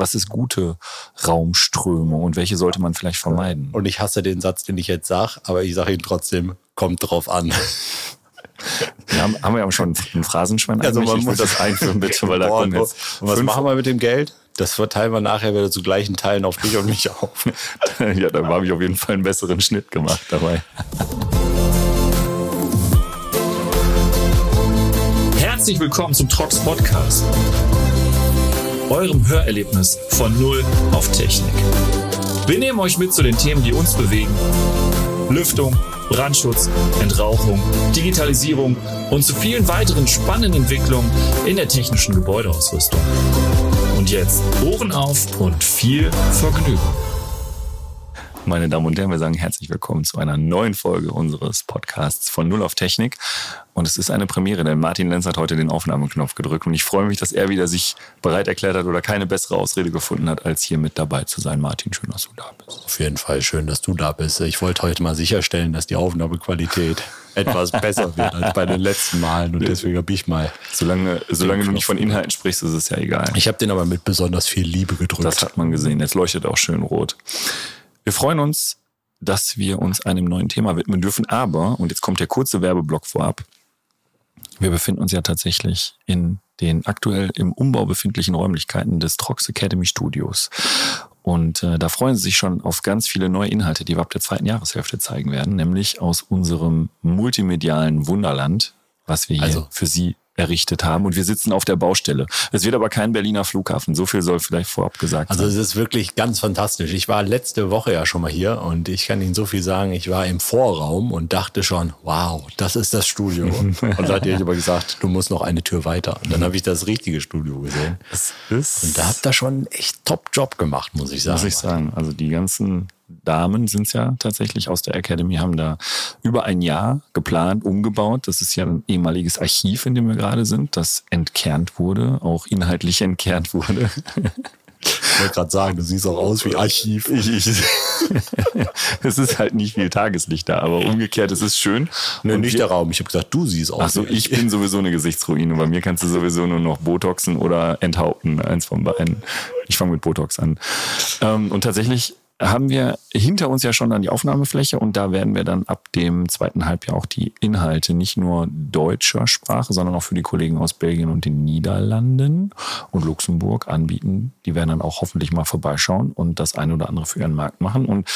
was ist gute Raumströmung und welche sollte man vielleicht vermeiden? Und ich hasse den Satz, den ich jetzt sage, aber ich sage ihn trotzdem, kommt drauf an. Ja, haben wir ja schon einen Phrasenschwein Also man ich muss das einführen, bitte, weil da Boah, kommen jetzt und was fünf- machen wir mit dem Geld? Das verteilen wir nachher wieder zu gleichen Teilen auf dich und mich auf. ja, da habe ich auf jeden Fall einen besseren Schnitt gemacht dabei. Herzlich willkommen zum Trox Podcast, eurem Hörerlebnis von Null auf Technik. Wir nehmen euch mit zu den Themen, die uns bewegen. Lüftung, Brandschutz, Entrauchung, Digitalisierung und zu vielen weiteren spannenden Entwicklungen in der technischen Gebäudeausrüstung. Und jetzt Ohren auf und viel Vergnügen. Meine Damen und Herren, wir sagen herzlich willkommen zu einer neuen Folge unseres Podcasts von Null auf Technik. Und es ist eine Premiere, denn Martin Lenz hat heute den Aufnahmeknopf gedrückt. Und ich freue mich, dass er wieder sich bereit erklärt hat oder keine bessere Ausrede gefunden hat, als hier mit dabei zu sein. Martin, schön, dass du da bist. Auf jeden Fall schön, dass du da bist. Ich wollte heute mal sicherstellen, dass die Aufnahmequalität etwas besser wird als bei den letzten Malen. Und deswegen habe ich mal. Solange, solange du nicht von Inhalten sprichst, ist es ja egal. Ich habe den aber mit besonders viel Liebe gedrückt. Das hat man gesehen. Jetzt leuchtet auch schön rot. Wir freuen uns, dass wir uns einem neuen Thema widmen dürfen. Aber, und jetzt kommt der kurze Werbeblock vorab, wir befinden uns ja tatsächlich in den aktuell im Umbau befindlichen Räumlichkeiten des Trox Academy Studios. Und äh, da freuen Sie sich schon auf ganz viele neue Inhalte, die wir ab der zweiten Jahreshälfte zeigen werden, nämlich aus unserem multimedialen Wunderland, was wir hier Also- für Sie errichtet haben. Und wir sitzen auf der Baustelle. Es wird aber kein Berliner Flughafen. So viel soll vielleicht vorab gesagt Also sein. es ist wirklich ganz fantastisch. Ich war letzte Woche ja schon mal hier und ich kann Ihnen so viel sagen. Ich war im Vorraum und dachte schon, wow, das ist das Studio. und dann hat ich aber gesagt, du musst noch eine Tür weiter. Und dann habe ich das richtige Studio gesehen. Und da habt ihr schon einen echt Top-Job gemacht, muss ich sagen. muss ich sagen. Also die ganzen Damen sind es ja tatsächlich aus der Academy, haben da über ein Jahr geplant, umgebaut. Das ist ja ein ehemaliges Archiv, in dem wir gerade sind, das entkernt wurde, auch inhaltlich entkernt wurde. Ich wollte gerade sagen, du siehst auch aus wie Archiv. Ich, ich, es ist halt nicht viel Tageslicht da, aber umgekehrt, es ist schön. Nee, Und nicht wir- der Raum. Ich habe gesagt, du siehst aus Achso, ich bin sowieso eine Gesichtsruine. Bei mir kannst du sowieso nur noch Botoxen oder enthaupten. Eins von beiden. Ich fange mit Botox an. Ähm, und tatsächlich haben wir hinter uns ja schon dann die Aufnahmefläche und da werden wir dann ab dem zweiten Halbjahr auch die Inhalte nicht nur deutscher Sprache, sondern auch für die Kollegen aus Belgien und den Niederlanden und Luxemburg anbieten. Die werden dann auch hoffentlich mal vorbeischauen und das eine oder andere für ihren Markt machen. Und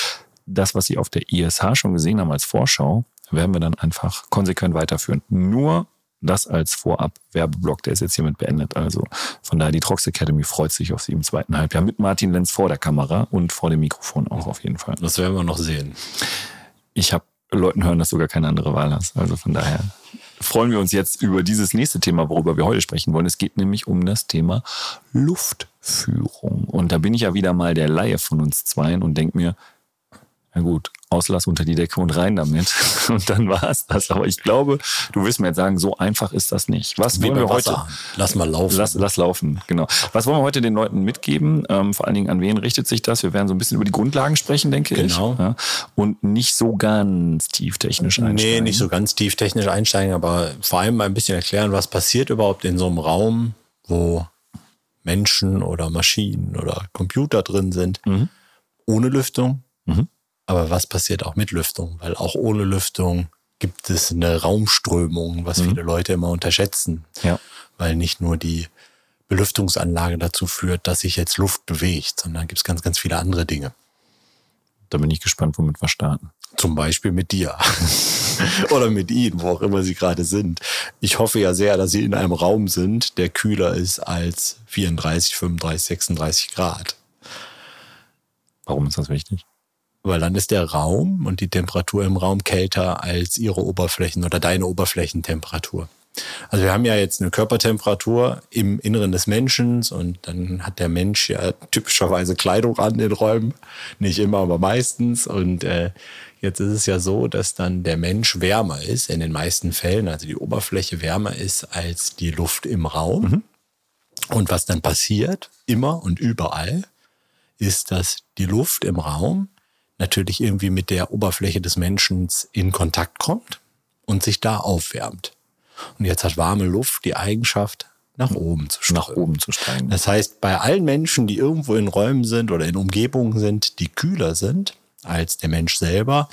das, was Sie auf der ISH schon gesehen haben als Vorschau, werden wir dann einfach konsequent weiterführen. Nur das als Vorab-Werbeblock, der ist jetzt hiermit beendet. Also von daher, die Trox Academy freut sich auf Sie im zweiten Halbjahr mit Martin Lenz vor der Kamera und vor dem Mikrofon auch auf jeden Fall. Das werden wir noch sehen. Ich habe Leuten hören, dass du gar keine andere Wahl hast. Also von daher freuen wir uns jetzt über dieses nächste Thema, worüber wir heute sprechen wollen. Es geht nämlich um das Thema Luftführung. Und da bin ich ja wieder mal der Laie von uns zweien und denk mir, na gut, Auslass unter die Decke und rein damit. Und dann war es das. Aber ich glaube, du wirst mir jetzt sagen, so einfach ist das nicht. Was wollen wir heute? Lass mal laufen. Lass, lass laufen, genau. Was wollen wir heute den Leuten mitgeben? Ähm, vor allen Dingen, an wen richtet sich das? Wir werden so ein bisschen über die Grundlagen sprechen, denke Genau. ich. Ja? Und nicht so ganz tieftechnisch einsteigen. Nee, nicht so ganz tief technisch einsteigen, aber vor allem mal ein bisschen erklären, was passiert überhaupt in so einem Raum, wo Menschen oder Maschinen oder Computer drin sind, ohne Lüftung. Mhm. Aber was passiert auch mit Lüftung? Weil auch ohne Lüftung gibt es eine Raumströmung, was viele Leute immer unterschätzen. Ja. Weil nicht nur die Belüftungsanlage dazu führt, dass sich jetzt Luft bewegt, sondern gibt es ganz, ganz viele andere Dinge. Da bin ich gespannt, womit wir starten. Zum Beispiel mit dir. Oder mit Ihnen, wo auch immer Sie gerade sind. Ich hoffe ja sehr, dass Sie in einem Raum sind, der kühler ist als 34, 35, 36 Grad. Warum ist das wichtig? Weil dann ist der Raum und die Temperatur im Raum kälter als Ihre Oberflächen oder deine Oberflächentemperatur. Also wir haben ja jetzt eine Körpertemperatur im Inneren des Menschen und dann hat der Mensch ja typischerweise Kleidung an in Räumen. Nicht immer, aber meistens. Und äh, jetzt ist es ja so, dass dann der Mensch wärmer ist in den meisten Fällen. Also die Oberfläche wärmer ist als die Luft im Raum. Und was dann passiert, immer und überall, ist, dass die Luft im Raum natürlich irgendwie mit der Oberfläche des Menschen in Kontakt kommt und sich da aufwärmt. Und jetzt hat warme Luft die Eigenschaft, nach oben zu steigen. Nach oben zu steigen. Das heißt, bei allen Menschen, die irgendwo in Räumen sind oder in Umgebungen sind, die kühler sind als der Mensch selber,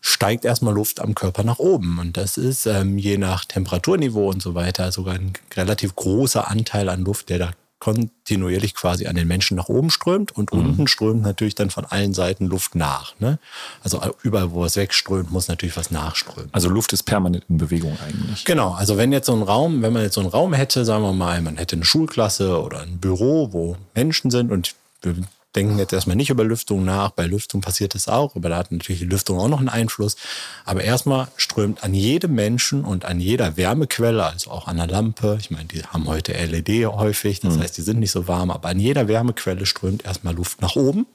steigt erstmal Luft am Körper nach oben. Und das ist ähm, je nach Temperaturniveau und so weiter sogar ein relativ großer Anteil an Luft, der da kontinuierlich quasi an den Menschen nach oben strömt und mhm. unten strömt natürlich dann von allen Seiten Luft nach. Ne? Also überall, wo es wegströmt, muss natürlich was nachströmen. Also Luft ist permanent in Bewegung eigentlich. Genau, also wenn jetzt so ein Raum, wenn man jetzt so einen Raum hätte, sagen wir mal, man hätte eine Schulklasse oder ein Büro, wo Menschen sind und wir denken jetzt erstmal nicht über Lüftung nach. Bei Lüftung passiert das auch, aber da hat natürlich die Lüftung auch noch einen Einfluss. Aber erstmal strömt an jedem Menschen und an jeder Wärmequelle, also auch an der Lampe, ich meine, die haben heute LED häufig, das mhm. heißt, die sind nicht so warm, aber an jeder Wärmequelle strömt erstmal Luft nach oben.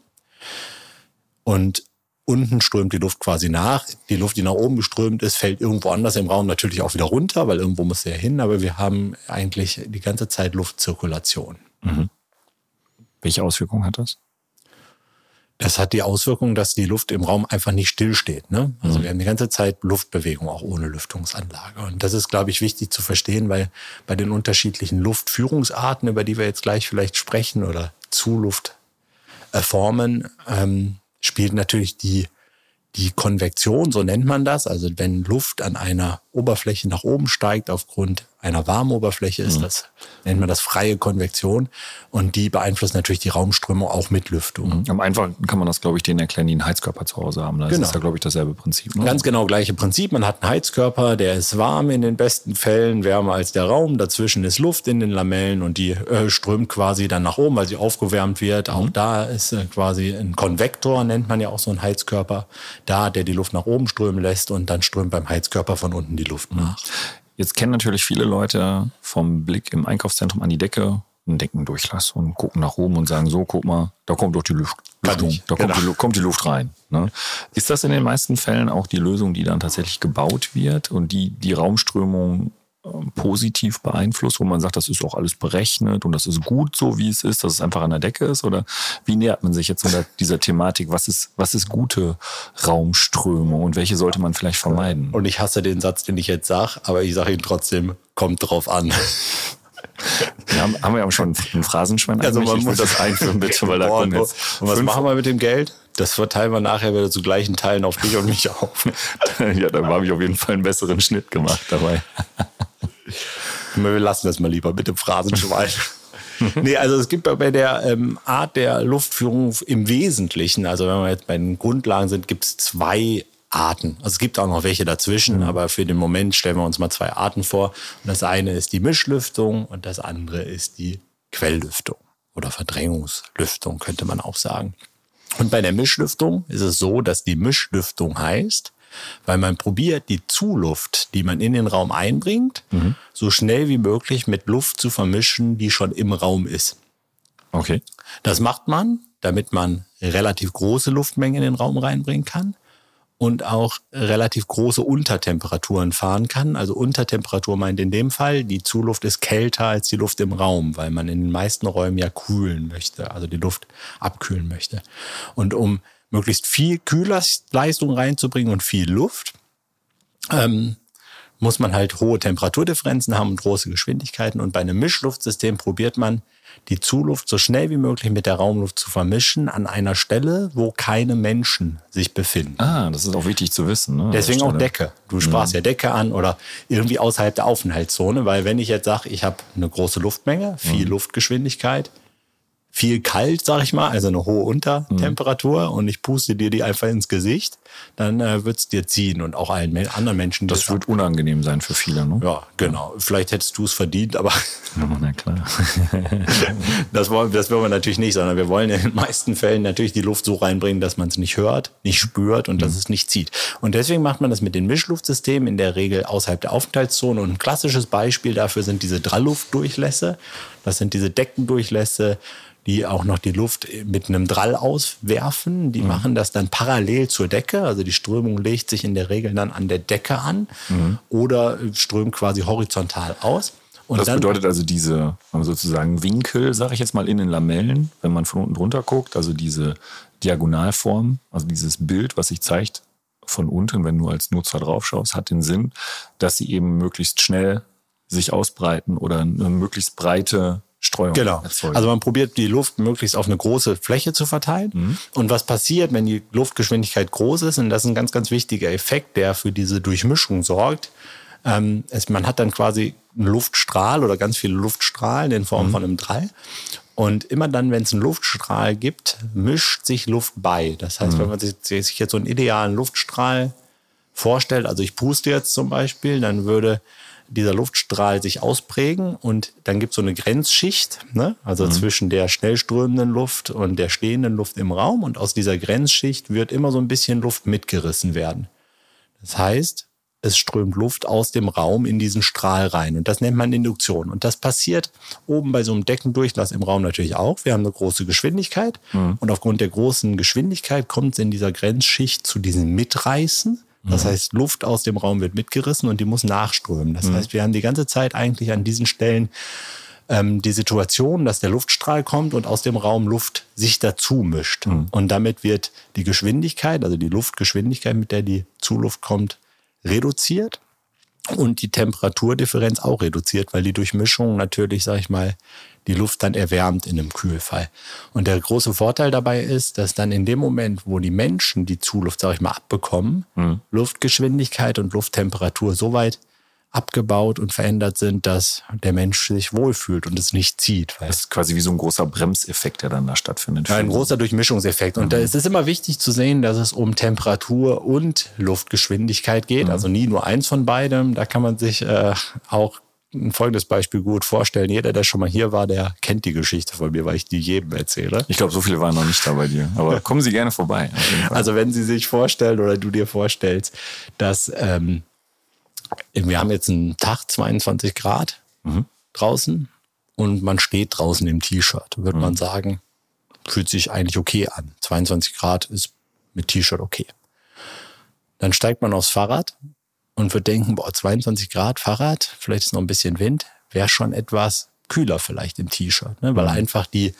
Und unten strömt die Luft quasi nach. Die Luft, die nach oben geströmt ist, fällt irgendwo anders im Raum natürlich auch wieder runter, weil irgendwo muss sie ja hin. Aber wir haben eigentlich die ganze Zeit Luftzirkulation. Mhm. Welche Auswirkungen hat das? Das hat die Auswirkung, dass die Luft im Raum einfach nicht stillsteht. Ne? Also mhm. wir haben die ganze Zeit Luftbewegung, auch ohne Lüftungsanlage. Und das ist, glaube ich, wichtig zu verstehen, weil bei den unterschiedlichen Luftführungsarten, über die wir jetzt gleich vielleicht sprechen, oder Zuluftformen, ähm, spielt natürlich die, die Konvektion, so nennt man das. Also wenn Luft an einer Oberfläche nach oben steigt aufgrund einer warmen Oberfläche ist. Mhm. Das nennt man das freie Konvektion. Und die beeinflusst natürlich die Raumströmung auch mit Lüftung. Mhm. Am einfachsten kann man das, glaube ich, denen erklären, die einen Heizkörper zu Hause haben. Das genau. ist ja, glaube ich, dasselbe Prinzip. Ne? Ganz genau, gleiche Prinzip. Man hat einen Heizkörper, der ist warm in den besten Fällen, wärmer als der Raum. Dazwischen ist Luft in den Lamellen und die äh, strömt quasi dann nach oben, weil sie aufgewärmt wird. Mhm. Auch da ist äh, quasi ein Konvektor, nennt man ja auch so einen Heizkörper, da, der die Luft nach oben strömen lässt und dann strömt beim Heizkörper von unten die Luft nach. Jetzt kennen natürlich viele Leute vom Blick im Einkaufszentrum an die Decke einen Deckendurchlass und gucken nach oben und sagen, so, guck mal, da kommt doch die Luft. Lüftung, da genau. kommt, die, kommt, die, Luft rein. Ne? Ist das in den meisten Fällen auch die Lösung, die dann tatsächlich gebaut wird und die die Raumströmung positiv beeinflusst, wo man sagt, das ist auch alles berechnet und das ist gut so, wie es ist, dass es einfach an der Decke ist? Oder wie nähert man sich jetzt dieser, dieser Thematik? Was ist, was ist gute Raumströmung und welche sollte man vielleicht vermeiden? Und ich hasse den Satz, den ich jetzt sage, aber ich sage ihn trotzdem, kommt drauf an. Wir haben, haben wir ja schon einen Phrasenschwein Also man muss das einführen, bitte, weil da kommen jetzt. Und was machen wir mit dem Geld? Das verteilen wir nachher wieder zu gleichen Teilen auf dich und mich auf. ja, da habe ich auf jeden Fall einen besseren Schnitt gemacht dabei. Wir lassen das mal lieber mit dem Phrasenschwein. nee, also es gibt bei der ähm, Art der Luftführung im Wesentlichen, also wenn wir jetzt bei den Grundlagen sind, gibt es zwei Arten. Also es gibt auch noch welche dazwischen, mhm. aber für den Moment stellen wir uns mal zwei Arten vor. Und das eine ist die Mischlüftung und das andere ist die Quelllüftung oder Verdrängungslüftung, könnte man auch sagen. Und bei der Mischlüftung ist es so, dass die Mischlüftung heißt, weil man probiert, die Zuluft, die man in den Raum einbringt, mhm. so schnell wie möglich mit Luft zu vermischen, die schon im Raum ist. Okay. Das macht man, damit man relativ große Luftmengen in den Raum reinbringen kann und auch relativ große Untertemperaturen fahren kann. Also Untertemperatur meint in dem Fall, die Zuluft ist kälter als die Luft im Raum, weil man in den meisten Räumen ja kühlen möchte, also die Luft abkühlen möchte. Und um möglichst viel Kühlerleistung reinzubringen und viel Luft, ähm, muss man halt hohe Temperaturdifferenzen haben und große Geschwindigkeiten. Und bei einem Mischluftsystem probiert man, die Zuluft so schnell wie möglich mit der Raumluft zu vermischen an einer Stelle, wo keine Menschen sich befinden. Ah, das ist auch wichtig zu wissen. Ne? Deswegen auch Decke. Du sprachst ja. ja Decke an oder irgendwie außerhalb der Aufenthaltszone, weil wenn ich jetzt sage, ich habe eine große Luftmenge, viel mhm. Luftgeschwindigkeit, viel kalt, sag ich mal, also eine hohe Untertemperatur mhm. und ich puste dir die einfach ins Gesicht, dann äh, wird es dir ziehen und auch allen anderen Menschen. Das wird unangenehm sein für viele, ne? Ja, genau. Vielleicht hättest du es verdient, aber ja, na klar. das, wollen, das wollen wir natürlich nicht, sondern wir wollen in den meisten Fällen natürlich die Luft so reinbringen, dass man es nicht hört, nicht spürt und mhm. dass es nicht zieht. Und deswegen macht man das mit den Mischluftsystemen in der Regel außerhalb der Aufenthaltszone. Und ein klassisches Beispiel dafür sind diese Drallluftdurchlässe. Das sind diese Deckendurchlässe, die auch noch die Luft mit einem Drall auswerfen. Die mhm. machen das dann parallel zur Decke. Also die Strömung legt sich in der Regel dann an der Decke an mhm. oder strömt quasi horizontal aus. Und das bedeutet also diese sozusagen Winkel, sage ich jetzt mal, in den Lamellen, wenn man von unten drunter guckt, also diese Diagonalform, also dieses Bild, was sich zeigt von unten, wenn du als Nutzer drauf schaust, hat den Sinn, dass sie eben möglichst schnell sich ausbreiten oder eine möglichst breite Streuung Genau. erzeugen. Also man probiert die Luft möglichst auf eine große Fläche zu verteilen. Mhm. Und was passiert, wenn die Luftgeschwindigkeit groß ist, und das ist ein ganz, ganz wichtiger Effekt, der für diese Durchmischung sorgt, ähm, es, man hat dann quasi einen Luftstrahl oder ganz viele Luftstrahlen in Mhm. Form von einem Drall. Und immer dann, wenn es einen Luftstrahl gibt, mischt sich Luft bei. Das heißt, Mhm. wenn man sich, sich jetzt so einen idealen Luftstrahl vorstellt, also ich puste jetzt zum Beispiel, dann würde dieser Luftstrahl sich ausprägen und dann gibt es so eine Grenzschicht, ne? also zwischen der schnell strömenden Luft und der stehenden Luft im Raum und aus dieser Grenzschicht wird immer so ein bisschen Luft mitgerissen werden. Das heißt, es strömt Luft aus dem Raum in diesen Strahl rein. Und das nennt man Induktion. Und das passiert oben bei so einem Deckendurchlass im Raum natürlich auch. Wir haben eine große Geschwindigkeit. Und aufgrund der großen Geschwindigkeit kommt es in dieser Grenzschicht zu diesem Mitreißen. Das heißt, Luft aus dem Raum wird mitgerissen und die muss nachströmen. Das heißt, wir haben die ganze Zeit eigentlich an diesen Stellen ähm, die Situation, dass der Luftstrahl kommt und aus dem Raum Luft sich dazu mischt. Und damit wird die Geschwindigkeit, also die Luftgeschwindigkeit, mit der die Zuluft kommt, reduziert und die Temperaturdifferenz auch reduziert, weil die Durchmischung natürlich, sag ich mal, die Luft dann erwärmt in einem Kühlfall. Und der große Vorteil dabei ist, dass dann in dem Moment, wo die Menschen die Zuluft, sag ich mal, abbekommen, Luftgeschwindigkeit und Lufttemperatur so weit abgebaut und verändert sind, dass der Mensch sich wohlfühlt und es nicht zieht. Das ist quasi wie so ein großer Bremseffekt, der dann da stattfindet. ja, ein großer Durchmischungseffekt. Und da ist es immer wichtig zu sehen, dass es um Temperatur und Luftgeschwindigkeit geht. Also nie nur eins von beidem. Da kann man sich äh, auch ein folgendes Beispiel gut vorstellen. Jeder, der schon mal hier war, der kennt die Geschichte von mir, weil ich die jedem erzähle. Ich glaube, so viele waren noch nicht da bei dir. Aber kommen Sie gerne vorbei. Also wenn Sie sich vorstellen oder du dir vorstellst, dass ähm, wir haben jetzt einen Tag 22 Grad draußen und man steht draußen im T-Shirt, würde man sagen, fühlt sich eigentlich okay an. 22 Grad ist mit T-Shirt okay. Dann steigt man aufs Fahrrad und wird denken, boah, 22 Grad Fahrrad, vielleicht ist noch ein bisschen Wind, wäre schon etwas kühler vielleicht im T-Shirt, ne? weil einfach die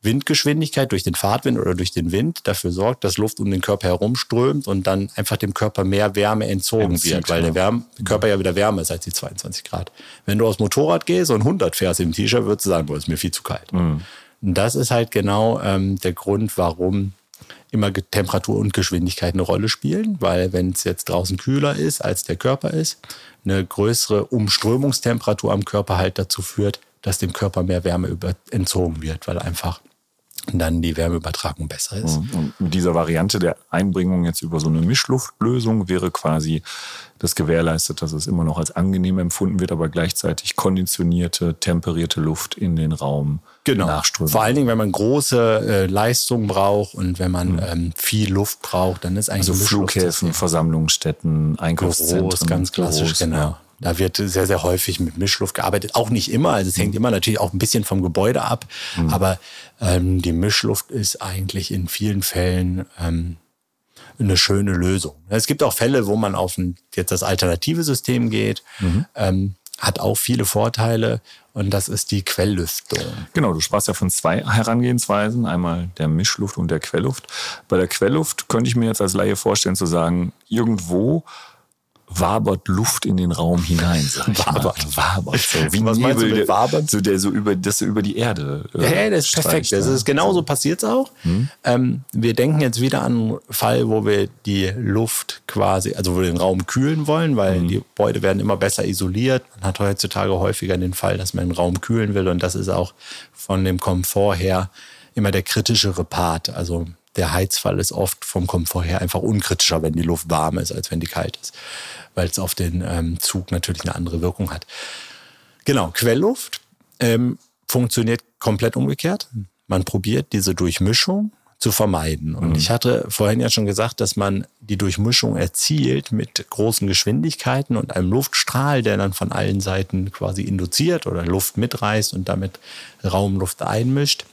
Windgeschwindigkeit durch den Fahrtwind oder durch den Wind dafür sorgt, dass Luft um den Körper herumströmt und dann einfach dem Körper mehr Wärme entzogen Entzieht, wird, weil der Wärme, Körper ja wieder wärmer ist als die 22 Grad. Wenn du aufs Motorrad gehst und 100 fährst im T-Shirt, würdest du sagen, boah, ist mir viel zu kalt. Und das ist halt genau ähm, der Grund, warum immer Temperatur und Geschwindigkeit eine Rolle spielen, weil wenn es jetzt draußen kühler ist, als der Körper ist, eine größere Umströmungstemperatur am Körper halt dazu führt, dass dem Körper mehr Wärme entzogen wird, weil einfach dann die Wärmeübertragung besser ist. Und mit dieser Variante der Einbringung jetzt über so eine Mischluftlösung wäre quasi das gewährleistet, dass es immer noch als angenehm empfunden wird, aber gleichzeitig konditionierte, temperierte Luft in den Raum nachströmt. Vor allen Dingen, wenn man große äh, Leistung braucht und wenn man ähm, viel Luft braucht, dann ist eigentlich also Flughäfen, Versammlungsstätten, Einkaufszentren. Büros, ganz klassisch, Büros, genau. ja. Da wird sehr, sehr häufig mit Mischluft gearbeitet. Auch nicht immer. Also es hängt immer natürlich auch ein bisschen vom Gebäude ab. Aber ähm, die Mischluft ist eigentlich in vielen Fällen ähm, eine schöne Lösung. Es gibt auch Fälle, wo man auf ein, jetzt das alternative System geht. Ähm, hat auch viele Vorteile. Und das ist die Quelllüftung. Genau, du sprachst ja von zwei Herangehensweisen, einmal der Mischluft und der Quellluft. Bei der Quellluft könnte ich mir jetzt als Laie vorstellen zu sagen, irgendwo wabert Luft in den Raum hinein, sag ich Wabert. mal. Wabert. So, wie Was meinst du Nebel, mit der- wabern? So der so über, das so über die Erde. äh, Ja, ja, das ist streicht, perfekt. Das ja. ist genauso passiert es auch. Ähm, wir denken jetzt wieder an einen Fall, wo wir die Luft quasi, also wo wir den Raum kühlen wollen, weil die Gebäude werden immer besser isoliert. Man hat heutzutage häufiger den Fall, dass man den Raum kühlen will und das ist auch von dem Komfort her immer der kritischere Part. Also der Heizfall ist oft vom Komfort her einfach unkritischer, wenn die Luft warm ist, als wenn die kalt ist, weil es auf den ähm, Zug natürlich eine andere Wirkung hat. Genau, Quellluft ähm, funktioniert komplett umgekehrt. Man probiert diese Durchmischung zu vermeiden. Und ich hatte vorhin ja schon gesagt, dass man die Durchmischung erzielt mit großen Geschwindigkeiten und einem Luftstrahl, der dann von allen Seiten quasi induziert oder Luft mitreißt und damit Raumluft einmischt.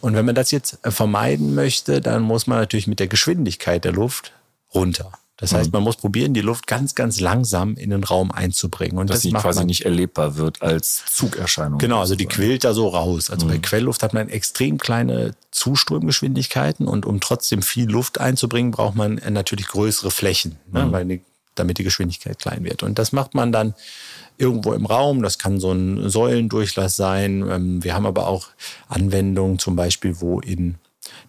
Und wenn man das jetzt äh, vermeiden möchte, dann muss man natürlich mit der Geschwindigkeit der Luft runter. Das heißt, man muss probieren, die Luft ganz, ganz langsam in den Raum einzubringen. Und dass das sie quasi man nicht erlebbar wird als Zugerscheinung. Genau, also die quillt da so raus. Also bei Quellluft hat man extrem kleine Zuströmgeschwindigkeiten und um trotzdem viel Luft einzubringen, braucht man äh, natürlich größere Flächen, ne? weil die damit die Geschwindigkeit klein wird. Und das macht man dann irgendwo im Raum. Das kann so ein Säulendurchlass sein. Ähm, wir haben aber auch Anwendungen, zum Beispiel, wo in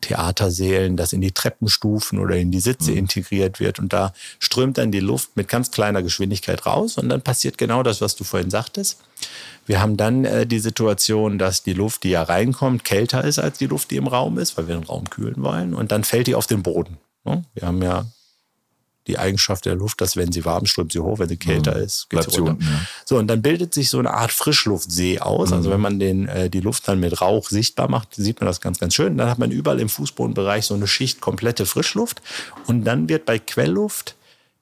Theatersälen das in die Treppenstufen oder in die Sitze mhm. integriert wird. Und da strömt dann die Luft mit ganz kleiner Geschwindigkeit raus. Und dann passiert genau das, was du vorhin sagtest. Wir haben dann äh, die Situation, dass die Luft, die ja reinkommt, kälter ist als die Luft, die im Raum ist, weil wir den Raum kühlen wollen. Und dann fällt die auf den Boden. Ne? Wir haben ja die Eigenschaft der Luft, dass wenn sie warm strömt sie hoch, wenn sie kälter mhm. ist, geht sie runter. Unten, ja. So, und dann bildet sich so eine Art Frischluftsee aus. Also mhm. Also wenn man den, äh, die Luft dann mit Rauch sichtbar macht, sieht man das ganz, ganz schön. Dann hat man überall im Fußbodenbereich so eine Schicht komplette Frischluft. Und dann wird bei Quellluft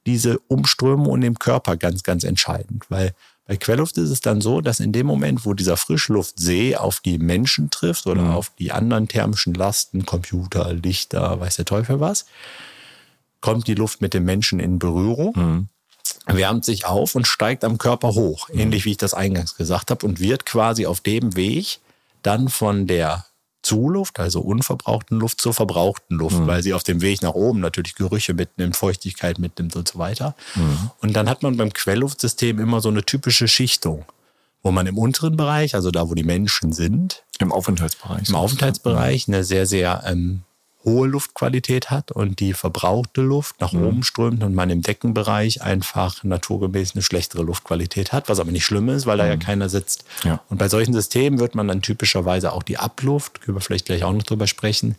diese Umströmung dem Körper ganz, ganz entscheidend. Weil bei Quellluft ist es dann so, dass in dem Moment, wo dieser Frischluftsee auf die Menschen trifft oder mhm. auf die anderen thermischen Lasten, Computer, Lichter, weiß der Teufel was, kommt die Luft mit dem Menschen in Berührung, mhm. wärmt sich auf und steigt am Körper hoch, mhm. ähnlich wie ich das eingangs gesagt habe, und wird quasi auf dem Weg dann von der Zuluft, also unverbrauchten Luft zur verbrauchten Luft, mhm. weil sie auf dem Weg nach oben natürlich Gerüche mitnimmt, Feuchtigkeit mitnimmt und so weiter. Mhm. Und dann hat man beim Quellluftsystem immer so eine typische Schichtung, wo man im unteren Bereich, also da, wo die Menschen sind, im Aufenthaltsbereich, im Aufenthaltsbereich eine sehr, sehr ähm, hohe Luftqualität hat und die verbrauchte Luft nach mhm. oben strömt und man im Deckenbereich einfach naturgemäß eine schlechtere Luftqualität hat, was aber nicht schlimm ist, weil da ja mhm. keiner sitzt. Ja. Und bei solchen Systemen wird man dann typischerweise auch die Abluft, können wir vielleicht gleich auch noch drüber sprechen,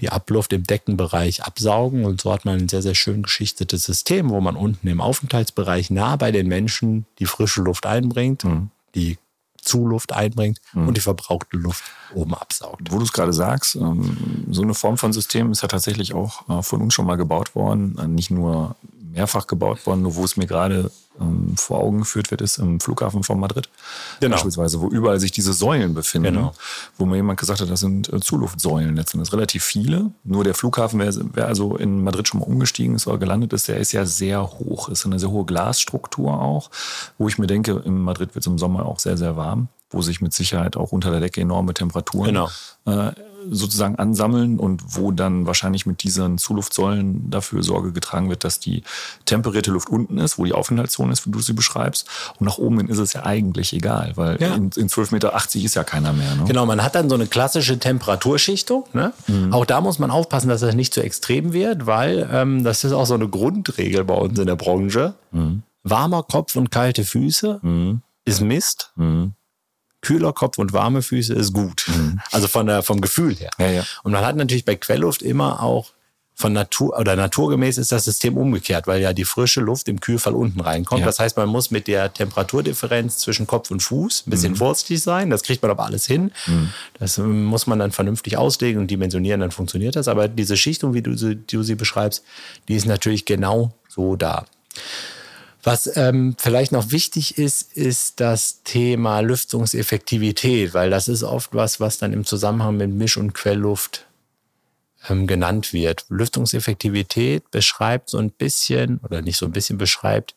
die Abluft im Deckenbereich absaugen. Und so hat man ein sehr, sehr schön geschichtetes System, wo man unten im Aufenthaltsbereich nah bei den Menschen die frische Luft einbringt, mhm. die Zuluft einbringt mhm. und die verbrauchte Luft oben absaugt. Wo du es gerade sagst, ähm, so eine Form von System ist ja tatsächlich auch äh, von uns schon mal gebaut worden. Äh, nicht nur mehrfach gebaut worden, nur wo es mir gerade ähm, vor Augen geführt wird, ist im Flughafen von Madrid. Genau. Beispielsweise, wo überall sich diese Säulen befinden. Genau. Wo mir jemand gesagt hat, das sind äh, Zuluftsäulen letztendlich. Relativ viele. Nur der Flughafen, wer, wer, also in Madrid schon mal umgestiegen ist oder gelandet ist, der ist ja sehr hoch. Ist eine sehr hohe Glasstruktur auch, wo ich mir denke, in Madrid wird es im Sommer auch sehr, sehr warm wo sich mit Sicherheit auch unter der Decke enorme Temperaturen genau. äh, sozusagen ansammeln und wo dann wahrscheinlich mit diesen Zuluftsäulen dafür Sorge getragen wird, dass die temperierte Luft unten ist, wo die Aufenthaltszone ist, wie du sie beschreibst. Und nach oben hin ist es ja eigentlich egal, weil ja. in, in 12,80 Meter ist ja keiner mehr. Ne? Genau, man hat dann so eine klassische Temperaturschichtung. Ne? Mhm. Auch da muss man aufpassen, dass das nicht zu extrem wird, weil ähm, das ist auch so eine Grundregel bei uns in der Branche. Mhm. Warmer Kopf und kalte Füße mhm. ist Mist. Mhm kühler Kopf und warme Füße ist gut. Mhm. Also von der, vom Gefühl her. Ja, ja. Und man hat natürlich bei Quellluft immer auch von Natur oder naturgemäß ist das System umgekehrt, weil ja die frische Luft im Kühlfall unten reinkommt. Ja. Das heißt, man muss mit der Temperaturdifferenz zwischen Kopf und Fuß ein bisschen mhm. vorsichtig sein. Das kriegt man aber alles hin. Mhm. Das muss man dann vernünftig auslegen und dimensionieren, dann funktioniert das. Aber diese Schichtung, wie du, du sie beschreibst, die ist natürlich genau so da. Was ähm, vielleicht noch wichtig ist, ist das Thema Lüftungseffektivität, weil das ist oft was, was dann im Zusammenhang mit Misch- und Quellluft ähm, genannt wird. Lüftungseffektivität beschreibt so ein bisschen, oder nicht so ein bisschen beschreibt,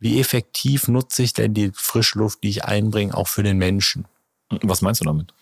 wie effektiv nutze ich denn die Frischluft, die ich einbringe, auch für den Menschen. Was meinst du damit?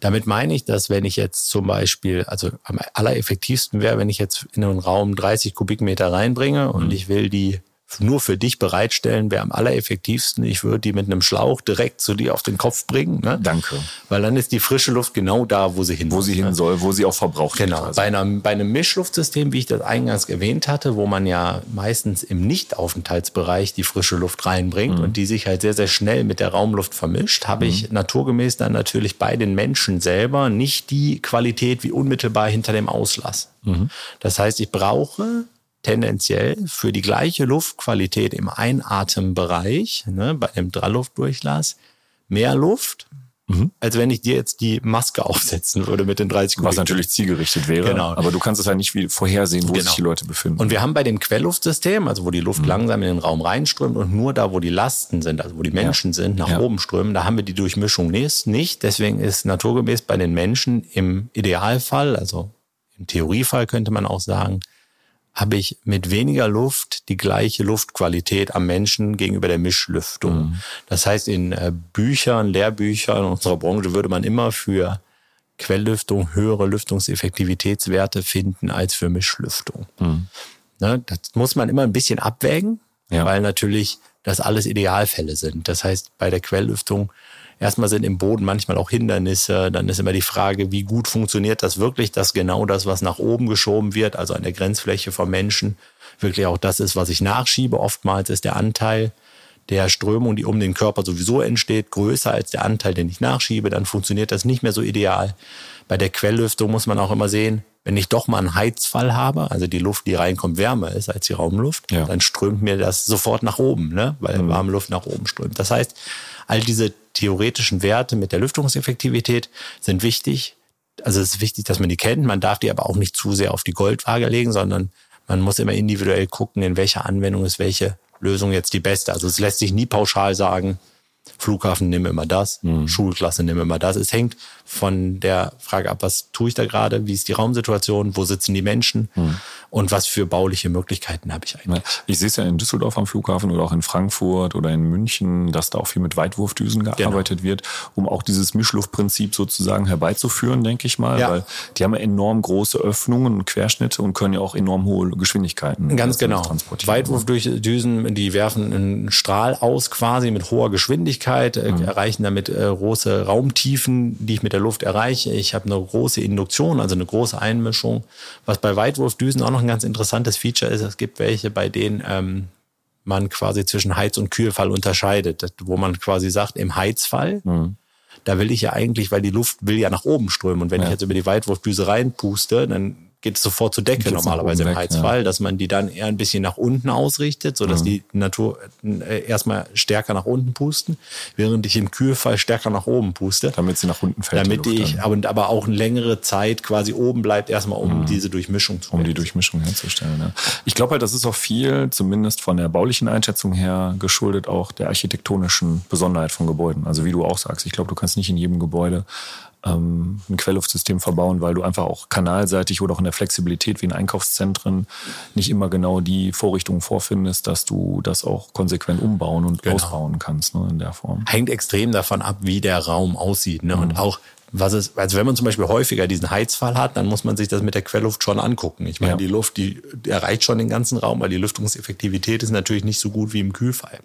Damit meine ich, dass wenn ich jetzt zum Beispiel, also am allereffektivsten wäre, wenn ich jetzt in einen Raum 30 Kubikmeter reinbringe und mhm. ich will die nur für dich bereitstellen, wäre am allereffektivsten. Ich würde die mit einem Schlauch direkt zu dir auf den Kopf bringen. Ne? Danke. Weil dann ist die frische Luft genau da, wo sie hin Wo sie hin ne? soll, wo sie auch verbraucht wird. Genau. Bei einem, bei einem Mischluftsystem, wie ich das eingangs erwähnt hatte, wo man ja meistens im Nicht-Aufenthaltsbereich die frische Luft reinbringt mhm. und die sich halt sehr, sehr schnell mit der Raumluft vermischt, habe mhm. ich naturgemäß dann natürlich bei den Menschen selber nicht die Qualität wie unmittelbar hinter dem Auslass. Mhm. Das heißt, ich brauche tendenziell für die gleiche Luftqualität im Einatembereich, ne, bei dem Drallluftdurchlass, mehr Luft, mhm. als wenn ich dir jetzt die Maske aufsetzen würde mit den 30 Was natürlich zielgerichtet wäre. Genau. Aber du kannst es ja nicht wie vorhersehen, wo genau. sich die Leute befinden. Und wir haben bei dem Quellluftsystem, also wo die Luft mhm. langsam in den Raum reinströmt und nur da, wo die Lasten sind, also wo die Menschen ja. sind, nach ja. oben strömen, da haben wir die Durchmischung nicht. Deswegen ist naturgemäß bei den Menschen im Idealfall, also im Theoriefall könnte man auch sagen, habe ich mit weniger Luft die gleiche Luftqualität am Menschen gegenüber der Mischlüftung. Mhm. Das heißt, in äh, Büchern, Lehrbüchern unserer Branche würde man immer für Quelllüftung höhere Lüftungseffektivitätswerte finden als für Mischlüftung. Mhm. Ne? Das muss man immer ein bisschen abwägen, Ja. weil natürlich das alles Idealfälle sind. Das heißt, bei der Quelllüftung erstmal sind im Boden manchmal auch Hindernisse. Dann ist immer die Frage, wie gut funktioniert das wirklich, dass genau das, was nach oben geschoben wird, also an der Grenzfläche vom Menschen, wirklich auch das ist, was ich nachschiebe. Oftmals ist der Anteil der Strömung, die um den Körper sowieso entsteht, größer als der Anteil, den ich nachschiebe, dann funktioniert das nicht mehr so ideal. Bei der Quelllüftung muss man auch immer sehen, wenn ich doch mal einen Heizfall habe, also die Luft, die reinkommt, wärmer ist als die Raumluft, Ja. dann strömt mir das sofort nach oben, ne? weil warme Luft nach oben strömt. Das heißt, all diese theoretischen Werte mit der Lüftungseffektivität sind wichtig. Also es ist wichtig, dass man die kennt. Man darf die aber auch nicht zu sehr auf die Goldwaage legen, sondern man muss immer individuell gucken, in welcher Anwendung ist welche Lösung jetzt die beste. Also es lässt sich nie pauschal sagen, Flughafen nimm immer das, Schulklasse nimm immer das. Es hängt von der Frage ab, was tue ich da gerade, wie ist die Raumsituation, wo sitzen die Menschen und was für bauliche Möglichkeiten habe ich eigentlich. Ich sehe es ja in Düsseldorf am Flughafen oder auch in Frankfurt oder in München, dass da auch viel mit Weitwurfdüsen gearbeitet wird, um auch dieses Mischluftprinzip sozusagen herbeizuführen, denke ich mal. Ja. Weil die haben ja enorm große Öffnungen und Querschnitte und können ja auch enorm hohe Geschwindigkeiten Ganz letztendlich genau. transportieren. Weitwurfdüsen, die werfen einen Strahl aus quasi mit hoher Geschwindigkeit, äh, erreichen damit äh, große Raumtiefen, die ich mit der Luft erreiche. Ich habe eine große Induktion, also eine große Einmischung. Was bei Weitwurfdüsen auch noch ein ganz interessantes Feature ist, es gibt welche, bei denen ähm, man quasi zwischen Heiz- und Kühlfall unterscheidet, wo man quasi sagt, im Heizfall, da will ich ja eigentlich, weil die Luft will ja nach oben strömen. Und wenn ich jetzt über die Weitwurfdüse reinpuste, dann geht es sofort zur Decke Geht's normalerweise im weg, Heizfall, dass man die dann eher ein bisschen nach unten ausrichtet, sodass die Natur äh, erstmal stärker nach unten pusten, während ich im Kühlfall stärker nach oben puste. Damit sie nach unten fällt. Damit die ich aber, aber auch eine längere Zeit quasi oben bleibt, erstmal um diese Durchmischung zu um die realisieren. Durchmischung herzustellen. Ja. Ich glaube halt, das ist auch viel, zumindest von der baulichen Einschätzung her, geschuldet auch der architektonischen Besonderheit von Gebäuden. Also wie du auch sagst, ich glaube, du kannst nicht in jedem Gebäude ähm, ein Quellluftsystem verbauen, weil du einfach auch kanalseitig oder auch in der Flexibilität wie in Einkaufszentren nicht immer genau die Vorrichtungen vorfindest, dass du das auch konsequent umbauen und Genau. ausbauen kannst ne, in der Form. hängt extrem davon ab, wie der Raum aussieht. Ne? Und auch, was es, also wenn man zum Beispiel häufiger diesen Heizfall hat, dann muss man sich das mit der Quellluft schon angucken. Ich meine, Ja. die Luft, die, die erreicht schon den ganzen Raum, weil die Lüftungseffektivität ist natürlich nicht so gut wie im Kühlfall.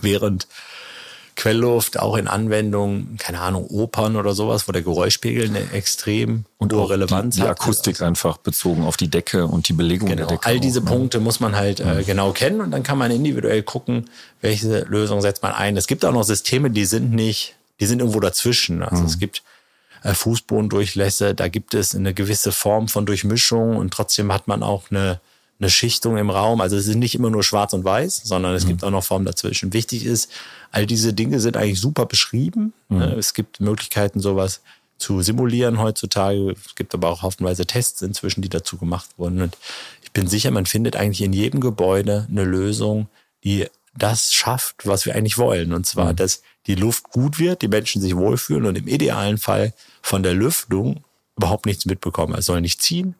Während Quellluft auch in Anwendung, keine Ahnung, Opern oder sowas, wo der Geräuschpegel eine extrem hohe auch Relevanz die, die hat. Akustik einfach bezogen auf die Decke und die Belegung Genau. der Decke. All diese auch, ne? Punkte muss man halt äh, genau kennen und dann kann man individuell gucken, welche Lösung setzt man ein. Es gibt auch noch Systeme, die sind nicht, die sind irgendwo dazwischen. Also es gibt äh, Fußbodendurchlässe, da gibt es eine gewisse Form von Durchmischung und trotzdem hat man auch eine, eine Schichtung im Raum. Also es ist nicht immer nur schwarz und weiß, sondern es gibt auch noch Formen dazwischen. Wichtig ist, all diese Dinge sind eigentlich super beschrieben. Äh, Es gibt Möglichkeiten, sowas zu simulieren heutzutage. Es gibt aber auch haufenweise Tests inzwischen, die dazu gemacht wurden. Und ich bin sicher, man findet eigentlich in jedem Gebäude eine Lösung, die das schafft, was wir eigentlich wollen. Und zwar, dass die Luft gut wird, die Menschen sich wohlfühlen und im idealen Fall von der Lüftung überhaupt nichts mitbekommen. Es soll nicht ziehen,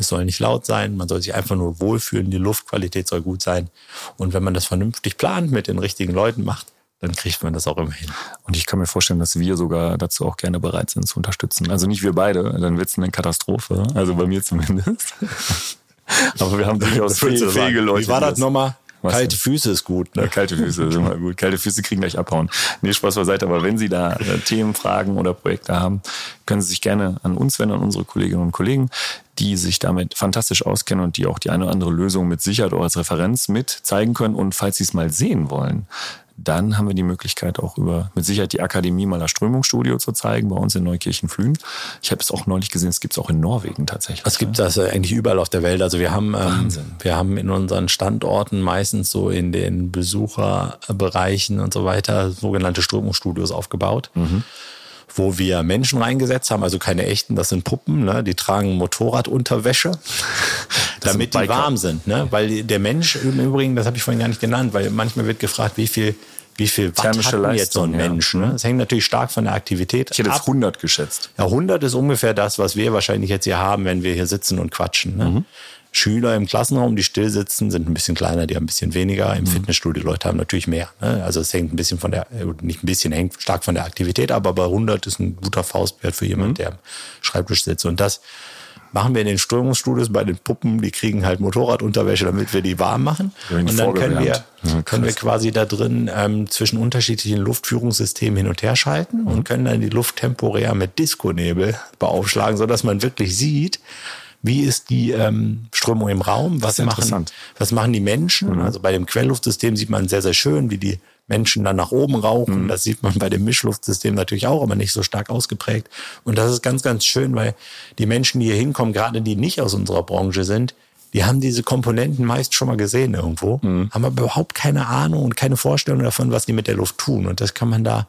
es soll nicht laut sein, man soll sich einfach nur wohlfühlen, die Luftqualität soll gut sein. Und wenn man das vernünftig plant, mit den richtigen Leuten macht, dann kriegt man das auch immer hin. Und ich kann mir vorstellen, dass wir sogar dazu auch gerne bereit sind zu unterstützen. Also nicht wir beide, dann wird es eine Katastrophe. Also bei mir zumindest. Aber wir haben durchaus du fähige? Leute. Wie war das nochmal? Was Kalte denn? Füße ist gut. Ja, Ne? kalte Füße ist immer gut. Kalte Füße kriegen gleich abhauen. Nee, Spaß beiseite. Aber wenn Sie da äh, Themen, Fragen oder Projekte haben, können Sie sich gerne an uns wenden, an unsere Kolleginnen und Kollegen, die sich damit fantastisch auskennen und die auch die eine oder andere Lösung mit Sicherheit auch als Referenz mit zeigen können. Und falls Sie es mal sehen wollen, dann haben wir die Möglichkeit auch über mit Sicherheit die Akademie mal das Strömungsstudio zu zeigen bei uns in Neukirchen-Flühen. Ich habe es auch neulich gesehen, es gibt es auch in Norwegen tatsächlich. Es gibt das eigentlich überall auf der Welt. Also wir haben, ähm, wir haben in unseren Standorten meistens so in den Besucherbereichen und so weiter sogenannte Strömungsstudios aufgebaut. Wo wir Menschen reingesetzt haben, also keine echten, das sind Puppen, ne? die tragen Motorradunterwäsche, damit die warm sind. Ne? Weil der Mensch, im Übrigen, das habe ich vorhin gar nicht genannt, weil manchmal wird gefragt, wie viel, wie viel Watt Thermische hat jetzt so ein Leistung, ja. Mensch. Ne? Das hängt natürlich stark von der Aktivität ich hätte ab. jetzt 100 geschätzt. Ja, 100 ist ungefähr das, was wir wahrscheinlich jetzt hier haben, wenn wir hier sitzen und quatschen. Ne? Schüler im Klassenraum, die still sitzen, sind ein bisschen kleiner, die haben ein bisschen weniger. Im mhm. Fitnessstudio Leute haben natürlich mehr. Ne? Also es hängt ein bisschen von der, äh, nicht ein bisschen, hängt stark von der Aktivität ab, aber 100 ist ein guter Faustwert für jemanden, mhm. der am Schreibtisch sitzt. Und das machen wir in den Strömungsstudios bei den Puppen, die kriegen halt Motorradunterwäsche, damit wir die warm machen. Und dann können wir, ja, können wir quasi da drin ähm, zwischen unterschiedlichen Luftführungssystemen hin und her schalten mhm. und können dann die Luft temporär mit Disco-Nebel beaufschlagen, sodass man wirklich sieht, wie ist die ähm, Strömung im Raum, was machen, was machen die Menschen. Mhm. Also bei dem Quellluftsystem sieht man sehr, sehr schön, wie die Menschen dann nach oben rauchen. Mhm. Das sieht man bei dem Mischluftsystem natürlich auch, aber nicht so stark ausgeprägt. Und das ist ganz, ganz schön, weil die Menschen, die hier hinkommen, gerade die nicht aus unserer Branche sind, die haben diese Komponenten meist schon mal gesehen irgendwo, mhm. haben aber überhaupt keine Ahnung und keine Vorstellung davon, was die mit der Luft tun. Und das kann man da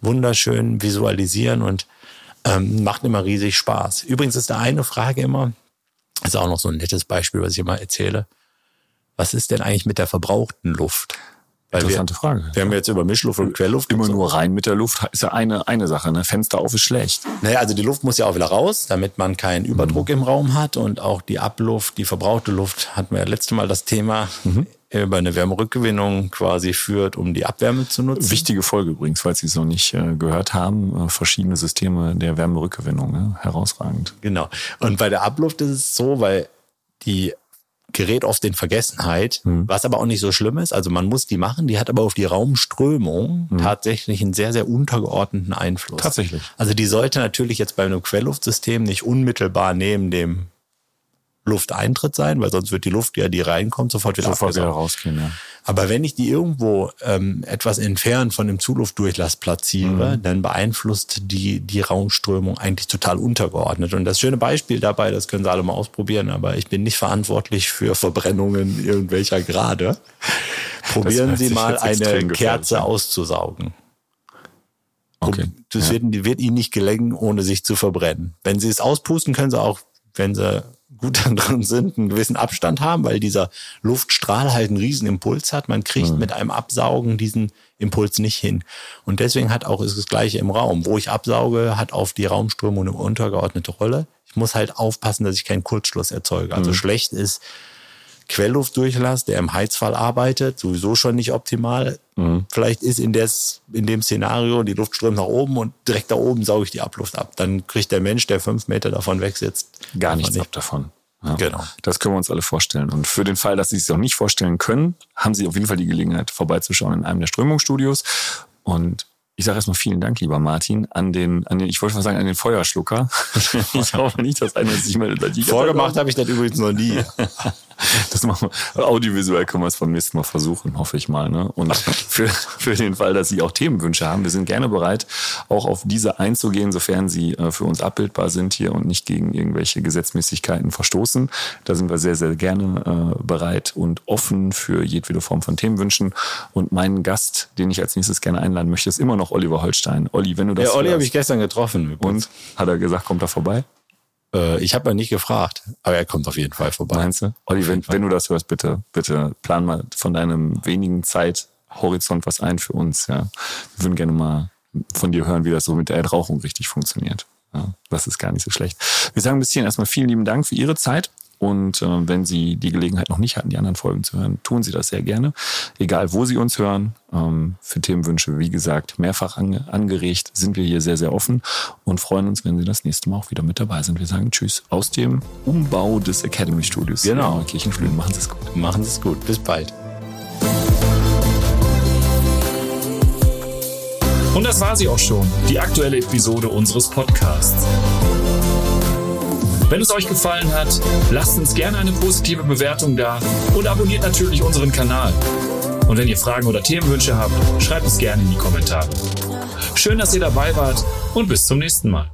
wunderschön visualisieren und ähm, macht immer riesig Spaß. Übrigens ist da eine Frage immer, ist auch noch so ein nettes Beispiel, was ich immer erzähle. Was ist denn eigentlich mit der verbrauchten Luft? Weil Interessante wir, Frage. Wir haben jetzt über Mischluft und Quellluft. Immer so. nur rein mit der Luft ist ja eine, eine Sache. Ne? Fenster auf ist schlecht. Naja, also die Luft muss ja auch wieder raus, damit man keinen Überdruck mhm. im Raum hat. Und auch die Abluft, die verbrauchte Luft, hatten wir ja letzte Mal das Thema, mhm. über eine Wärmerückgewinnung quasi führt, um die Abwärme zu nutzen. Wichtige Folge übrigens, falls Sie es noch nicht äh, gehört haben. Äh, verschiedene Systeme der Wärmerückgewinnung. Ne? Herausragend. Genau. Und bei der Abluft ist es so, weil die gerät oft in Vergessenheit, mhm. was aber auch nicht so schlimm ist. Also man muss die machen, die hat aber auf die Raumströmung mhm. tatsächlich einen sehr, sehr untergeordneten Einfluss. Tatsächlich. Also die sollte natürlich jetzt bei einem Quellluftsystem nicht unmittelbar neben dem Lufteintritt sein, weil sonst wird die Luft, ja, die reinkommt, sofort wieder, sofort wieder rausgehen. Ja. Aber wenn ich die irgendwo ähm, etwas entfernt von dem Zuluftdurchlass platziere, mhm. dann beeinflusst die, die Raumströmung eigentlich total untergeordnet. Und das schöne Beispiel dabei, das können Sie alle mal ausprobieren, aber ich bin nicht verantwortlich für Verbrennungen irgendwelcher Grade. Probieren Sie mal eine Kerze auszusaugen. Okay. Das ja. wird, wird Ihnen nicht gelingen, ohne sich zu verbrennen. Wenn Sie es auspusten, können Sie auch, wenn Sie gut drin sind, einen gewissen Abstand haben, weil dieser Luftstrahl halt einen riesen Impuls hat. Man kriegt mhm. mit einem Absaugen diesen Impuls nicht hin. Und deswegen hat auch ist das Gleiche im Raum. Wo ich absauge, hat auf die Raumströmung eine untergeordnete Rolle. Ich muss halt aufpassen, dass ich keinen Kurzschluss erzeuge. Also mhm. schlecht ist Quellluftdurchlass, der im Heizfall arbeitet, sowieso schon nicht optimal. Mhm. Vielleicht ist in, des, in dem Szenario, die Luft strömt nach oben und direkt da oben sauge ich die Abluft ab. Dann kriegt der Mensch, der fünf Meter davon weg sitzt, gar nichts nicht. ab davon. Ja, genau. Das können wir uns alle vorstellen. Und für den Fall, dass Sie es sich auch nicht vorstellen können, haben Sie auf jeden Fall die Gelegenheit, vorbeizuschauen in einem der Strömungsstudios. Und ich sage erstmal vielen Dank, lieber Martin, an den, an den, ich wollte mal sagen, an den Feuerschlucker. ich hoffe nicht, dass einer sich meldet bei dir. Vorgemacht habe ich das übrigens noch nie. das machen wir. Audiovisuell können wir es beim nächsten Mal versuchen, hoffe ich mal. Ne? Und für, für den Fall, dass Sie auch Themenwünsche haben, wir sind gerne bereit, auch auf diese einzugehen, sofern sie äh, für uns abbildbar sind hier und nicht gegen irgendwelche Gesetzmäßigkeiten verstoßen. Da sind wir sehr, sehr gerne äh, bereit und offen für jedwede Form von Themenwünschen. Und mein Gast, den ich als nächstes gerne einladen möchte, ist immer noch Oliver Holstein. Olli, wenn du das. Ja, Olli habe ich gestern getroffen. Und hat er gesagt, kommt er vorbei? Äh, ich habe ja nicht gefragt, aber er kommt auf jeden Fall vorbei. Meinst du? Olli, wenn, wenn, du das hörst, bitte, bitte plan mal von deinem wenigen Zeithorizont was ein für uns. Ja, wir würden gerne mal von dir hören, wie das so mit der Entrauchung richtig funktioniert. Ja, das ist gar nicht so schlecht. Wir sagen bis hierhin erstmal vielen lieben Dank für Ihre Zeit und äh, wenn Sie die Gelegenheit noch nicht hatten, die anderen Folgen zu hören, tun Sie das sehr gerne. Egal, wo Sie uns hören, ähm, für Themenwünsche, wie gesagt, mehrfach ange angeregt, sind wir hier sehr, sehr offen und freuen uns, wenn Sie das nächste Mal auch wieder mit dabei sind. Wir sagen Tschüss aus dem Umbau des Academy Studios. Genau. Kirchenflühen. Machen Sie es gut. Machen Sie es gut. Bis bald. Und das war sie auch schon, die aktuelle Episode unseres Podcasts. Wenn es euch gefallen hat, lasst uns gerne eine positive Bewertung da und abonniert natürlich unseren Kanal. Und wenn ihr Fragen oder Themenwünsche habt, schreibt es gerne in die Kommentare. Schön, dass ihr dabei wart und bis zum nächsten Mal.